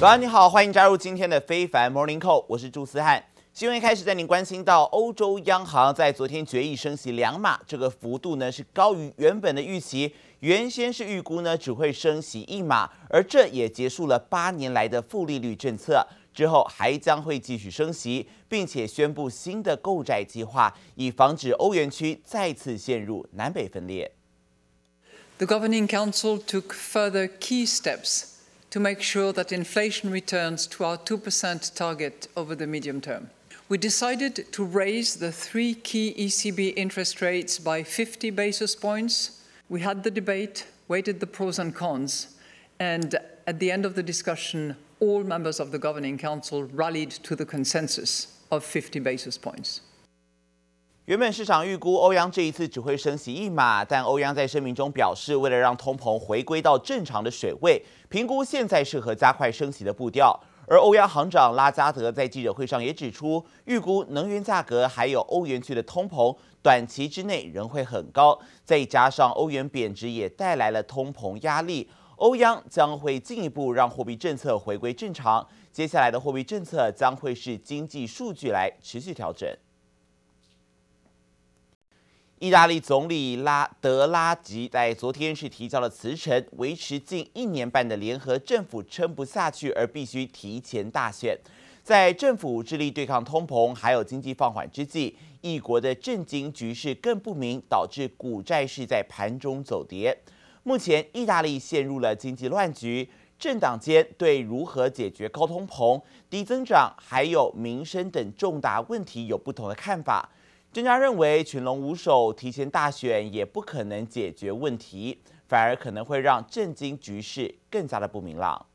早安，你好，欢迎加入今天的非凡 Morning Call，我是朱思翰。新闻一开始带您关心到，欧洲央行在昨天决议升息两码，这个幅度呢是高于原本的预期，原先是预估呢只会升息一码，而这也结束了八年来的负利率政策，之后还将会继续升息，并且宣布新的购债计划，以防止欧元区再次陷入南北分裂。The Governing Council took further key steps. To make sure that inflation returns to our 2% target over the medium term. We decided to raise the three key ECB interest rates by 50 basis points. We had the debate, weighted the pros and cons, and at the end of the discussion, all members of the Governing Council rallied to the consensus of 50 basis points. 原本市场预估欧央这一次只会升息一码，但欧央在声明中表示，为了让通膨回归到正常的水位，评估现在适合加快升息的步调。而欧央行长拉加德在记者会上也指出，预估能源价格还有欧元区的通膨短期之内仍会很高，再加上欧元贬值也带来了通膨压力，欧央将会进一步让货币政策回归正常。接下来的货币政策将会是经济数据来持续调整。意大利总理拉德拉吉在昨天是提交了辞呈，维持近一年半的联合政府撑不下去，而必须提前大选。在政府致力对抗通膨，还有经济放缓之际，一国的政经局势更不明，导致股债市在盘中走跌。目前，意大利陷入了经济乱局，政党间对如何解决高通膨、低增长，还有民生等重大问题有不同的看法。专家认为，群龙无首，提前大选也不可能解决问题，反而可能会让政经局势更加的不明朗。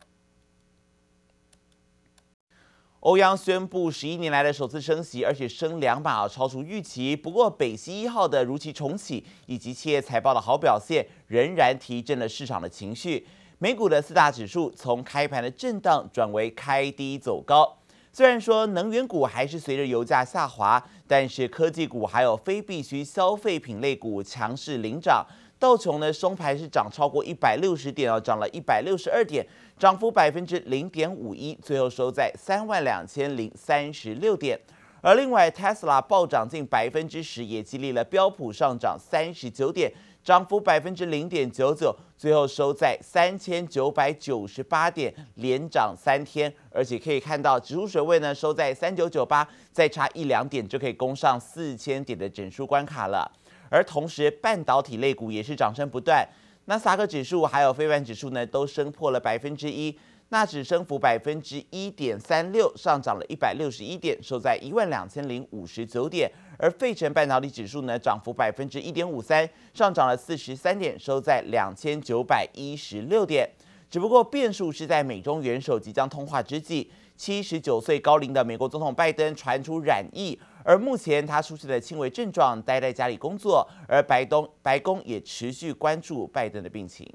欧央宣布十一年来的首次升息，而且升两码，超出预期。不过，北溪一号的如期重启以及企业财报的好表现，仍然提振了市场的情绪。美股的四大指数从开盘的震荡转为开低走高。虽然说能源股还是随着油价下滑，但是科技股还有非必需消费品类股强势领涨。道琼呢收盘是涨超过一百六十点哦，涨了一百六十二点，涨幅百分之零点五一，最后收在三万两千零三十六点。而另外，Tesla 暴涨近百分之十，也激励了标普上涨三十九点。涨幅百分之零点九九，最后收在三千九百九十八点，连涨三天，而且可以看到指数水位呢收在三九九八，再差一两点就可以攻上四千点的整数关卡了。而同时，半导体类股也是涨声不断，纳斯达克指数还有非凡指数呢都升破了百分之一。纳指升幅百分之一点三六，上涨了一百六十一点，收在一万两千零五十九点。而费城半导体指数呢，涨幅百分之一点五三，上涨了四十三点，收在两千九百一十六点。只不过变数是在美中元首即将通话之际，七十九岁高龄的美国总统拜登传出染疫，而目前他出现了轻微症状，待在家里工作。而白宫白宫也持续关注拜登的病情。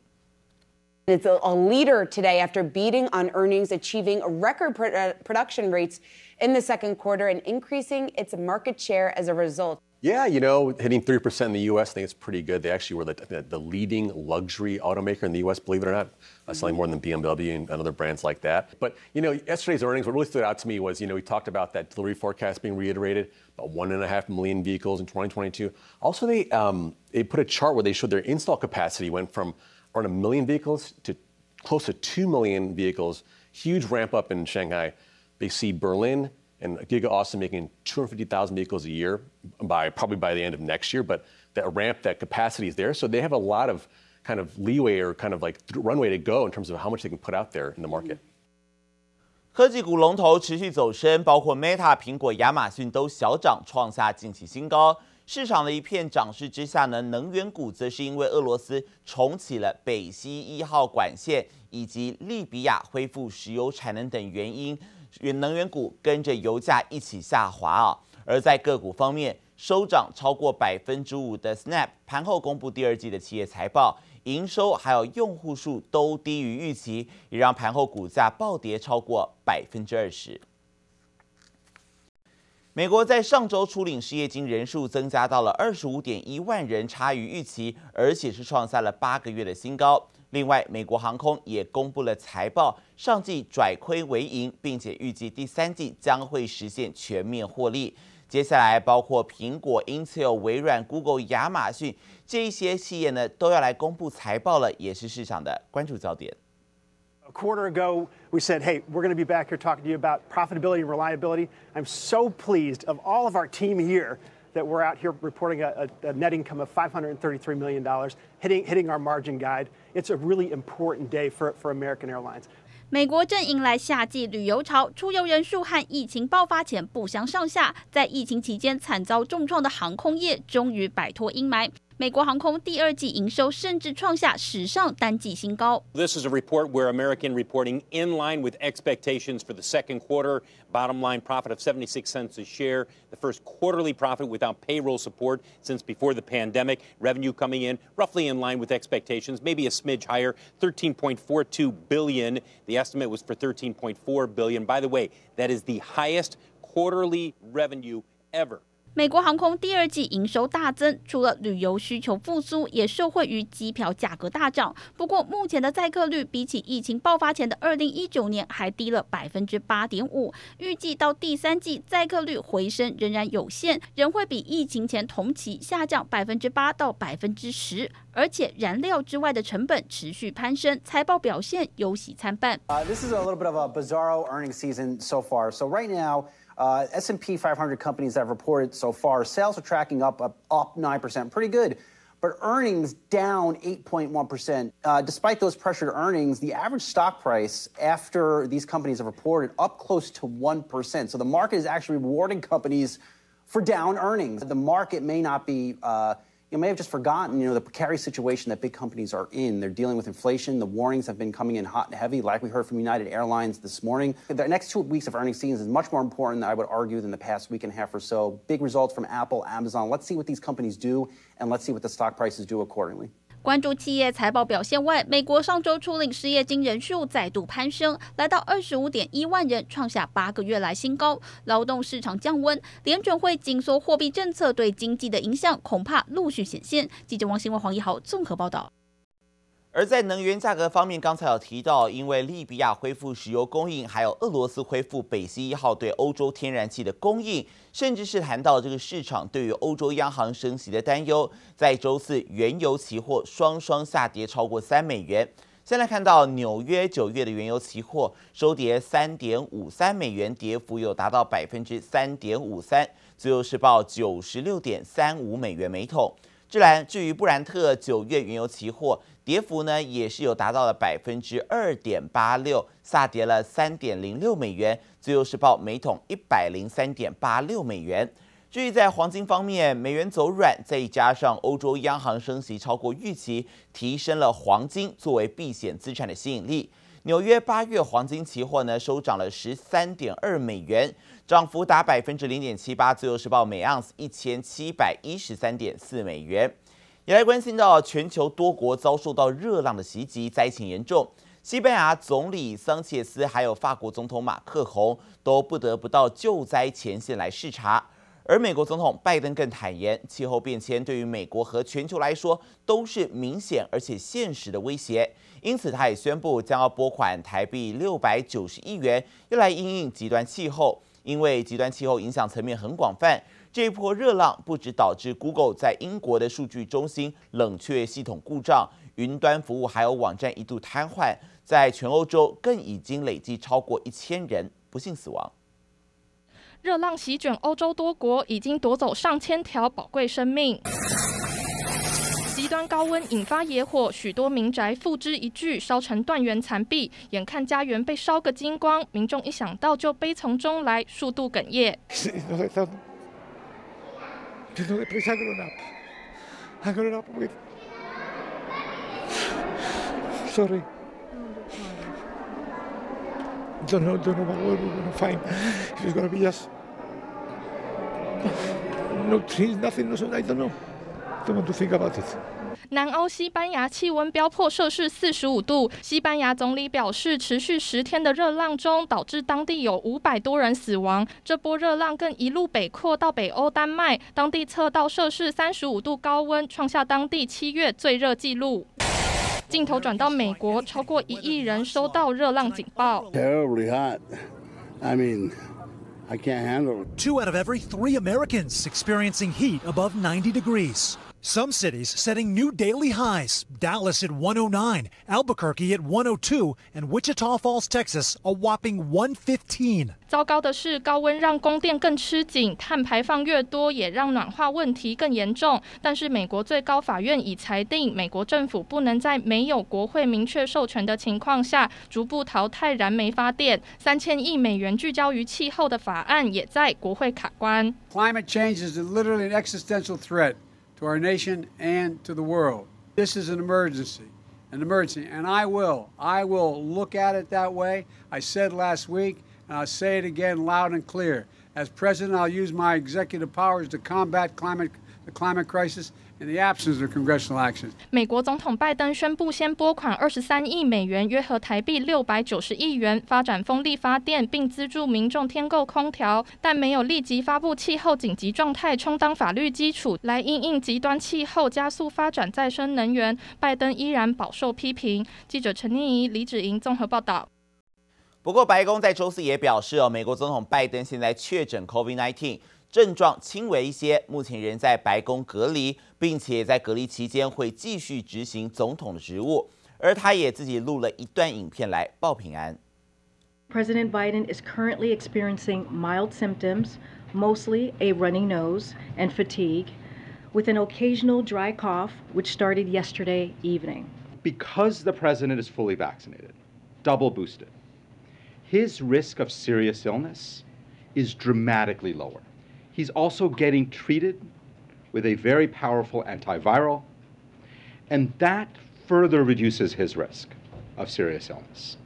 It's a leader today after beating on earnings, achieving record production rates in the second quarter, and increasing its market share as a result. Yeah, you know, hitting 3% in the U.S., I think it's pretty good. They actually were the, the, the leading luxury automaker in the U.S., believe it or not, uh, selling more than BMW and, and, other brands like that. But, you know, yesterday's earnings, what really stood out to me was, you know, we talked about that delivery forecast being reiterated, about one and a half million vehicles in 2022. Also, they, um, they put a chart where they showed their install capacity went from around a million vehicles to close to 2 million vehicles. Huge ramp up in Shanghai. They see Berlin and Giga Austin making 250,000 vehicles a year by probably by the end of next year. But that ramp, that capacity is there. So they have a lot of kind of leeway or kind of like runway to go in terms of how much they can put out there in the market. 科技股龙头持续走升，包括 Meta、苹果、亚马逊都小涨，创下近期新高。 市场的一片涨势之下呢，能源股则是因为俄罗斯重启了北溪一号管线，以及利比亚恢复石油产能等原因，能源股跟着油价一起下滑啊。而在个股方面，收涨超过百分之五的 Snap 盘后公布第二季的企业财报，营收还有用户数都低于预期，也让盘后股价暴跌超过百分之二十。美国在上周初领失业金人数增加到了二十五点一万人，差于预期，而且是创下了八个月的新高。另外，美国航空也公布了财报，上季转亏为盈，并且预计第三季将会实现全面获利。接下来，包括苹果、Intel、微软、Google、亚马逊这一些企业呢，都要来公布财报了，也是市场的关注焦点。A quarter ago, we said, "Hey, we're going to be back here talking to you about profitability and reliability." I'm so pleased of all of our team here. that we're out here reporting a, a, net income of $533 million, hitting, hitting our margin guide. It's a really important day for, for American Airlines. 美国正迎来夏季旅游潮，出游人数和疫情爆发前不相上下。在疫情期间惨遭重创的航空业，终于摆脱阴霾。 美国航空第二季营收甚至创下史上单季新高。This is a report where American reporting in line with expectations for the second quarter. Bottom line profit of 76 cents a share, the first quarterly profit without payroll support since before the pandemic. Revenue coming in roughly in line with expectations, maybe a smidge higher, 13.42 billion. The estimate was for 13.4 billion. By the way, that is the highest quarterly revenue ever. 美国航空第二季营收大增，除了旅游需求复苏，也受惠于机票价格大涨。不过，目前的载客率比起疫情爆发前的二零一九年还低了百分之八点五。预计到第三季载客率回升仍然有限，仍会比疫情前同期下降百分之八到百分之十。而且燃料之外的成本持续攀升，财报表现忧喜参半。Uh, this is a little bit of a bizarro earnings season so far. So right now. Uh, S&P 500 companies that have reported so far, sales are tracking up, up, up 9%, pretty good. But earnings down 8.1%. Uh, despite those pressured earnings, the average stock price after these companies have reported up close to 1%. So the market is actually rewarding companies for down earnings. The market may not be uh, you may have just forgotten, you know, the precarious situation that big companies are in. They're dealing with inflation. The warnings have been coming in hot and heavy, like we heard from United Airlines this morning. The next two weeks of earnings season is much more important, I would argue, than the past week and a half or so. Big results from Apple, Amazon. Let's see what these companies do, and let's see what the stock prices do accordingly. 关注企业财报表现外，美国上周初领失业金人数再度攀升，来到二十五点一万人，创下八个月来新高。劳动市场降温，联准会紧缩货币政策对经济的影响恐怕陆续显现。记者王新文、黄一豪综合报道。而在能源价格方面，刚才有提到，因为利比亚恢复石油供应，还有俄罗斯恢复北溪一号对欧洲天然气的供应，甚至是谈到这个市场对于欧洲央行升息的担忧，在周四原油期货双双下跌超过三美元。现在看到纽约九月的原油期货收跌三点五三美元，跌幅有达到百分之三点五三，最后是报九十六点三五美元每桶。自然，至于布兰特九月原油期货，跌幅呢也是有达到了百分之二点八六，下跌了三点零六美元，最后是报每桶一百零三点八六美元。至于在黄金方面，美元走软，再加上欧洲央行升息超过预期，提升了黄金作为避险资产的吸引力。纽约八月黄金期货呢收涨了十三点二美元，涨幅达百分之零点七八，最后是报每盎司一千七百一十三点四美元。也来关心到全球多国遭受到热浪的袭击，灾情严重。西班牙总理桑切斯还有法国总统马克宏都不得不到救灾前线来视察。而美国总统拜登更坦言，气候变迁对于美国和全球来说都是明显而且现实的威胁。因此，他也宣布将要拨款台币六百九十亿元，用来应应极端气候。因为极端气候影响层面很广泛。这一波热浪不只导致 Google 在英国的数据中心冷却系统故障，云端服务还有网站一度瘫痪，在全欧洲更已经累计超过一千人不幸死亡。热浪席卷欧洲多国，已经夺走上千条宝贵生命。极端高温引发野火，许多民宅付之一炬，烧成断垣残壁。眼看家园被烧个精光，民众一想到就悲从中来，数度哽咽。南欧西班牙气温飙破摄氏四十五度，西班牙总理表示，持续十天的热浪中，导致当地有五百多人死亡。这波热浪更一路北扩到北欧丹麦，当地测到摄氏三十五度高温，创下当地七月最热纪录。镜头转到美国，超过一亿人收到热浪警报。Terribly hot. I mean, I can't handle it. Two out of every three Americans experiencing heat above 90 degrees. Some cities setting new daily highs. Dallas at 109, Albuquerque at 102, and Wichita Falls, Texas, a whopping 115. 糟糕的是，高温让供电更吃紧，碳排放越多，也让暖化问题更严重。但是，美国最高法院已裁定，美国政府不能在没有国会明确授权的情况下，逐步淘汰燃煤发电。三千亿美元聚焦于气候的法案，也在国会卡关。Climate change is literally an existential threat. to our nation and to the world. This is an emergency, an emergency, and I will, I will look at it that way. I said last week, and I'll say it again loud and clear. As president, I'll use my executive powers to combat climate, the climate crisis 美国总统拜登宣布，先拨款二十三亿美元，约合台币六百九十亿元，发展风力发电，并资助民众添购空调，但没有立即发布气候紧急状态，充当法律基础来应应极端气候，加速发展再生能源。拜登依然饱受批评。记者陈念仪、李芷莹综合报道。不过，白宫在周四也表示，哦，美国总统拜登现在确诊 COVID-19。症状轻微一些，目前仍在白宫隔离，并且在隔离期间会继续执行总统的职务。而他也自己录了一段影片来报平安。President Biden is currently experiencing mild symptoms, mostly a running nose and fatigue, with an occasional dry cough, which started yesterday evening. Because the president is fully vaccinated, double boosted, his risk of serious illness is dramatically lower. He's also getting treated with a very powerful antiviral, and that further reduces his risk of serious illness.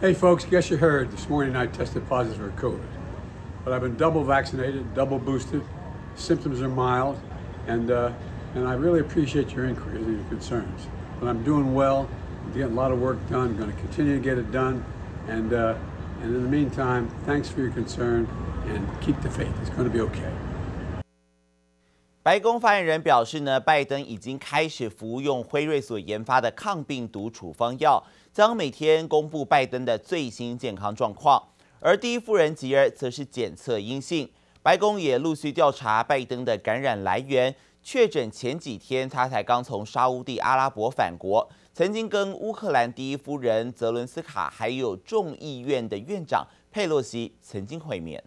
Hey, folks, guess you heard this morning I tested positive for COVID. But I've been double vaccinated, double boosted. Symptoms are mild, and, uh, and I really appreciate your inquiries and your concerns. But I'm doing well, I'm getting a lot of work done, I'm going to continue to get it done, and, uh, and in the meantime, thanks for your concern. 白宫发言人表示呢，拜登已经开始服用辉瑞所研发的抗病毒处方药，将每天公布拜登的最新健康状况。而第一夫人吉尔则是检测阴性。白宫也陆续调查拜登的感染来源，确诊前几天他才刚从沙乌地阿拉伯返国，曾经跟乌克兰第一夫人泽伦斯卡还有众议院的院长佩洛西曾经会面。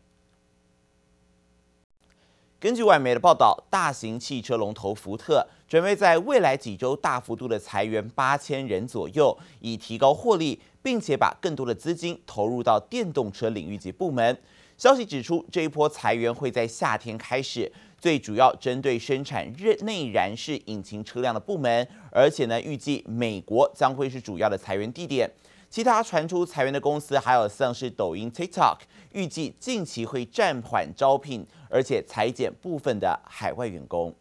根据外媒的报道，大型汽车龙头福特准备在未来几周大幅度的裁员八千人左右，以提高获利，并且把更多的资金投入到电动车领域及部门。消息指出，这一波裁员会在夏天开始，最主要针对生产内燃式引擎车辆的部门，而且呢，预计美国将会是主要的裁员地点。其他传出裁员的公司还有像是抖音 TikTok，预计近期会暂缓招聘，而且裁减部分的海外员工。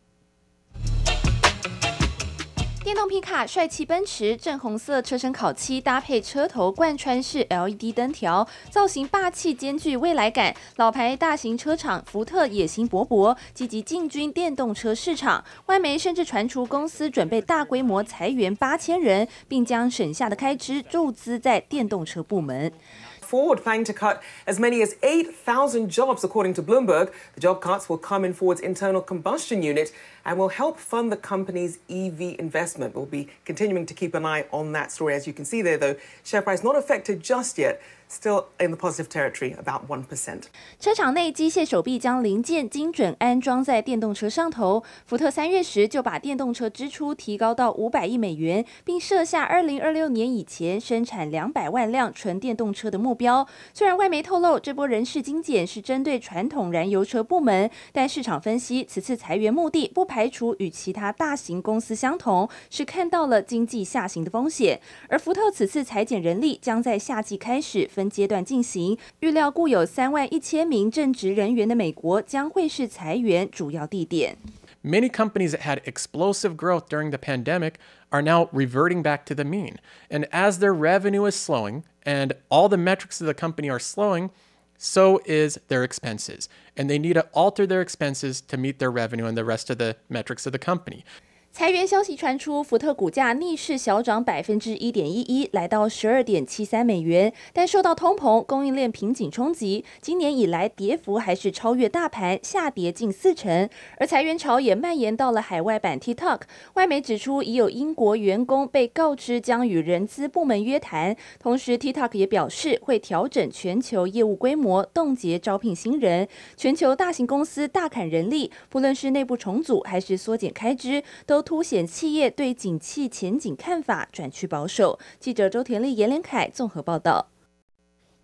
电动皮卡帅气奔驰，正红色车身烤漆搭配车头贯穿式 LED 灯条，造型霸气兼具未来感。老牌大型车厂福特野心勃勃，积极进军电动车市场。外媒甚至传出公司准备大规模裁员八千人，并将省下的开支注资在电动车部门。Ford planning to cut as many as 8,000 jobs, according to Bloomberg. The job cuts will come in Ford's internal combustion unit and will help fund the company's EV investment. We'll be continuing to keep an eye on that story. As you can see there, though, share price not affected just yet. Still in the positive territory, about one percent. 车厂内机械手臂将零件精准安装在电动车上头。福特三月时就把电动车支出提高到五百亿美元，并设下二零二六年以前生产两百万辆纯电动车的目标。虽然外媒透露这波人事精简是针对传统燃油车部门，但市场分析此次裁员目的不排除与其他大型公司相同，是看到了经济下行的风险。而福特此次裁减人力将在夏季开始。分阶段进行，预料雇有三万一千名正职人员的美国将会是裁员主要地点。Many companies that had explosive growth during the pandemic are now reverting back to the mean. And as their revenue is slowing and all the metrics of the company are slowing, so is their expenses. And they need to alter their expenses to meet their revenue and the rest of the metrics of the company. 裁员消息传出，福特股价逆势小涨百分之一点一一，来到十二点七三美元。但受到通膨、供应链瓶颈冲击，今年以来跌幅还是超越大盘，下跌近四成。而裁员潮也蔓延到了海外版 TikTok。外媒指出，已有英国员工被告知将与人资部门约谈。同时，TikTok 也表示会调整全球业务规模，冻结招聘新人。全球大型公司大砍人力，不论是内部重组还是缩减开支，都凸显企业对景气前景看法转趋保守。记者周田丽、严连凯综合报道。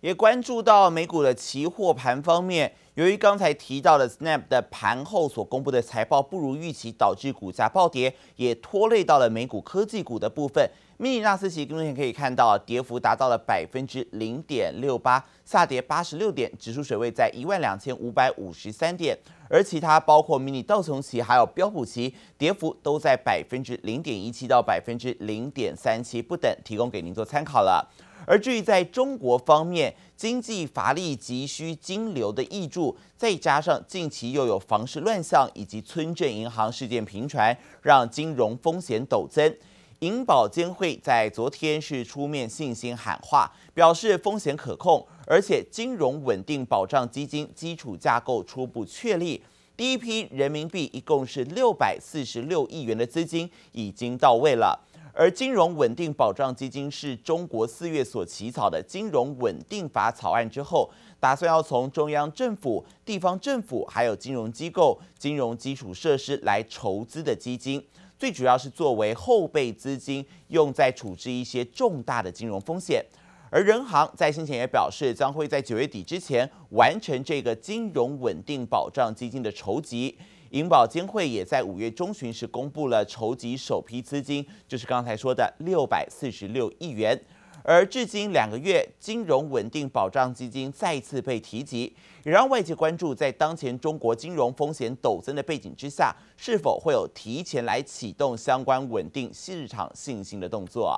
也关注到美股的期货盘方面，由于刚才提到的 Snap 的盘后所公布的财报不如预期，导致股价暴跌，也拖累到了美股科技股的部分。密尼纳斯奇目前可以看到，跌幅达到了百分之零点六八，下跌八十六点，指数水位在一万两千五百五十三点。而其他包括迷你道琼奇还有标普奇，跌幅都在百分之零点一七到百分之零点三七不等，提供给您做参考了。而至于在中国方面，经济乏力急需金流的挹注，再加上近期又有房市乱象以及村镇银行事件频传，让金融风险陡增。银保监会在昨天是出面信心喊话，表示风险可控，而且金融稳定保障基金基础架构初步确立，第一批人民币一共是六百四十六亿元的资金已经到位了。而金融稳定保障基金是中国四月所起草的金融稳定法草案之后，打算要从中央政府、地方政府还有金融机构、金融基础设施来筹资的基金，最主要是作为后备资金，用在处置一些重大的金融风险。而人行在先前也表示，将会在九月底之前完成这个金融稳定保障基金的筹集。银保监会也在五月中旬时公布了筹集首批资金，就是刚才说的六百四十六亿元。而至今两个月，金融稳定保障基金再次被提及，也让外界关注，在当前中国金融风险陡增的背景之下，是否会有提前来启动相关稳定市场信心的动作？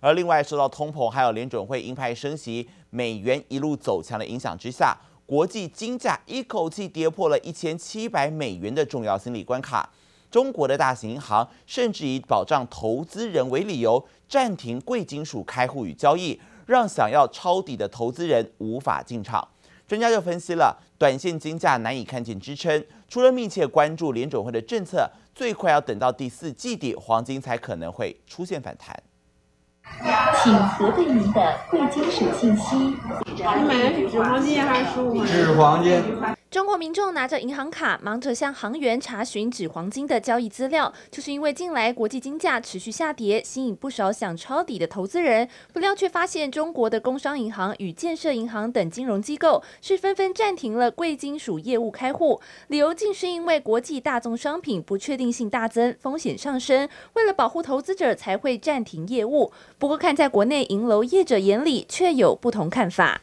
而另外，受到通膨还有联准会鹰派升息、美元一路走强的影响之下。国际金价一口气跌破了一千七百美元的重要心理关卡，中国的大型银行甚至以保障投资人为理由暂停贵金属开户与交易，让想要抄底的投资人无法进场。专家就分析了，短线金价难以看见支撑，除了密切关注联准会的政策，最快要等到第四季底，黄金才可能会出现反弹。请核对您的贵金属信息。你买纸黄金还是实物黄金？纸黄金。中国民众拿着银行卡，忙着向行员查询纸黄金的交易资料，就是因为近来国际金价持续下跌，吸引不少想抄底的投资人。不料却发现，中国的工商银行与建设银行等金融机构是纷纷暂停了贵金属业务开户，理由竟是因为国际大宗商品不确定性大增，风险上升，为了保护投资者才会暂停业务。不过，看在国内银楼业者眼里，却有不同看法。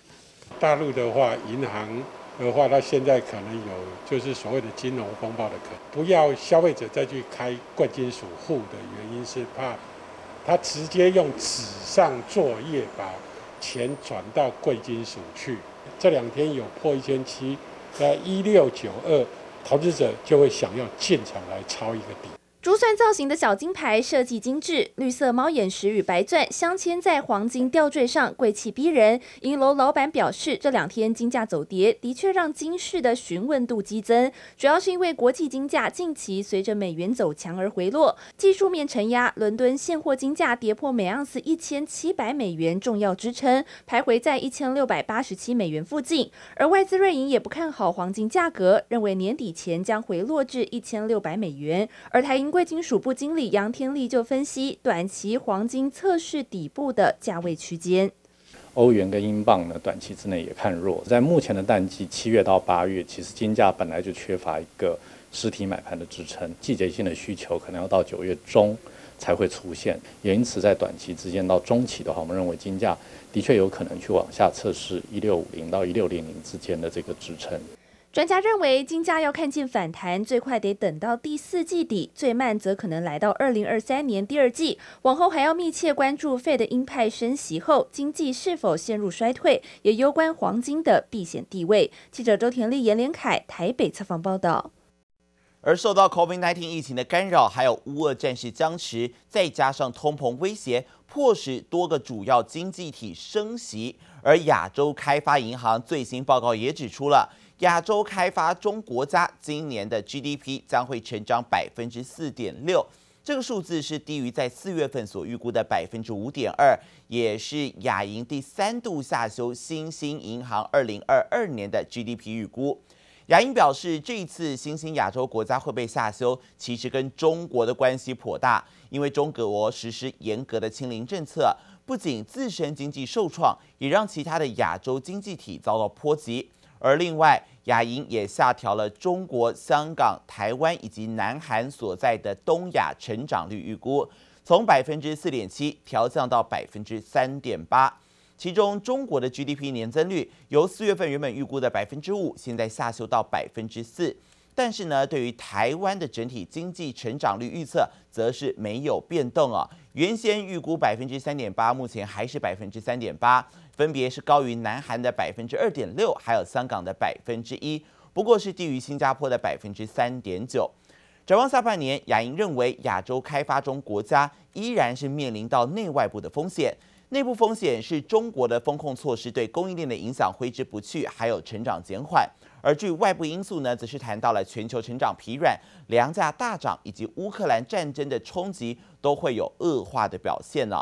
大陆的话，银行。的话，它现在可能有就是所谓的金融风暴的可能。不要消费者再去开贵金属户的原因是怕他直接用纸上作业把钱转到贵金属去。这两天有破一千七，在一六九二，投资者就会想要进场来抄一个底。珠算造型的小金牌设计精致，绿色猫眼石与白钻镶嵌在黄金吊坠上，贵气逼人。银楼老板表示，这两天金价走跌，的确让金饰的询问度激增，主要是因为国际金价近期随着美元走强而回落，技术面承压，伦敦现货金价跌破每盎司一千七百美元重要支撑，徘徊在一千六百八十七美元附近。而外资瑞银也不看好黄金价格，认为年底前将回落至一千六百美元。而台银贵金属部经理杨天利就分析，短期黄金测试底部的价位区间。欧元跟英镑呢，短期之内也看弱。在目前的淡季，七月到八月，其实金价本来就缺乏一个实体买盘的支撑，季节性的需求可能要到九月中才会出现。也因此，在短期之间到中期的话，我们认为金价的确有可能去往下测试一六五零到一六零零之间的这个支撑。专家认为，金价要看见反弹，最快得等到第四季底，最慢则可能来到二零二三年第二季。往后还要密切关注 Fed 鹰派升息后，经济是否陷入衰退，也攸关黄金的避险地位。记者周田丽、严连凯台北采访报道。而受到 COVID-19 疫情的干扰，还有乌俄战事僵持，再加上通膨威胁，迫使多个主要经济体升息。而亚洲开发银行最新报告也指出了，亚洲开发中国家今年的 GDP 将会成长百分之四点六，这个数字是低于在四月份所预估的百分之五点二，也是亚银第三度下修新兴银行二零二二年的 GDP 预估。亚银表示，这一次新兴亚洲国家会被下修，其实跟中国的关系颇大，因为中国实施严格的清零政策，不仅自身经济受创，也让其他的亚洲经济体遭到波及。而另外，亚银也下调了中国、香港、台湾以及南韩所在的东亚成长率预估，从百分之四点七调降到百分之三点八。其中，中国的 GDP 年增率由四月份原本预估的百分之五，现在下修到百分之四。但是呢，对于台湾的整体经济成长率预测，则是没有变动啊。原先预估百分之三点八，目前还是百分之三点八，分别是高于南韩的百分之二点六，还有香港的百分之一，不过是低于新加坡的百分之三点九。展望下半年，亚银认为亚洲开发中国家依然是面临到内外部的风险。内部风险是中国的风控措施对供应链的影响挥之不去，还有成长减缓；而至于外部因素呢，则是谈到了全球成长疲软、粮价大涨以及乌克兰战争的冲击都会有恶化的表现呢、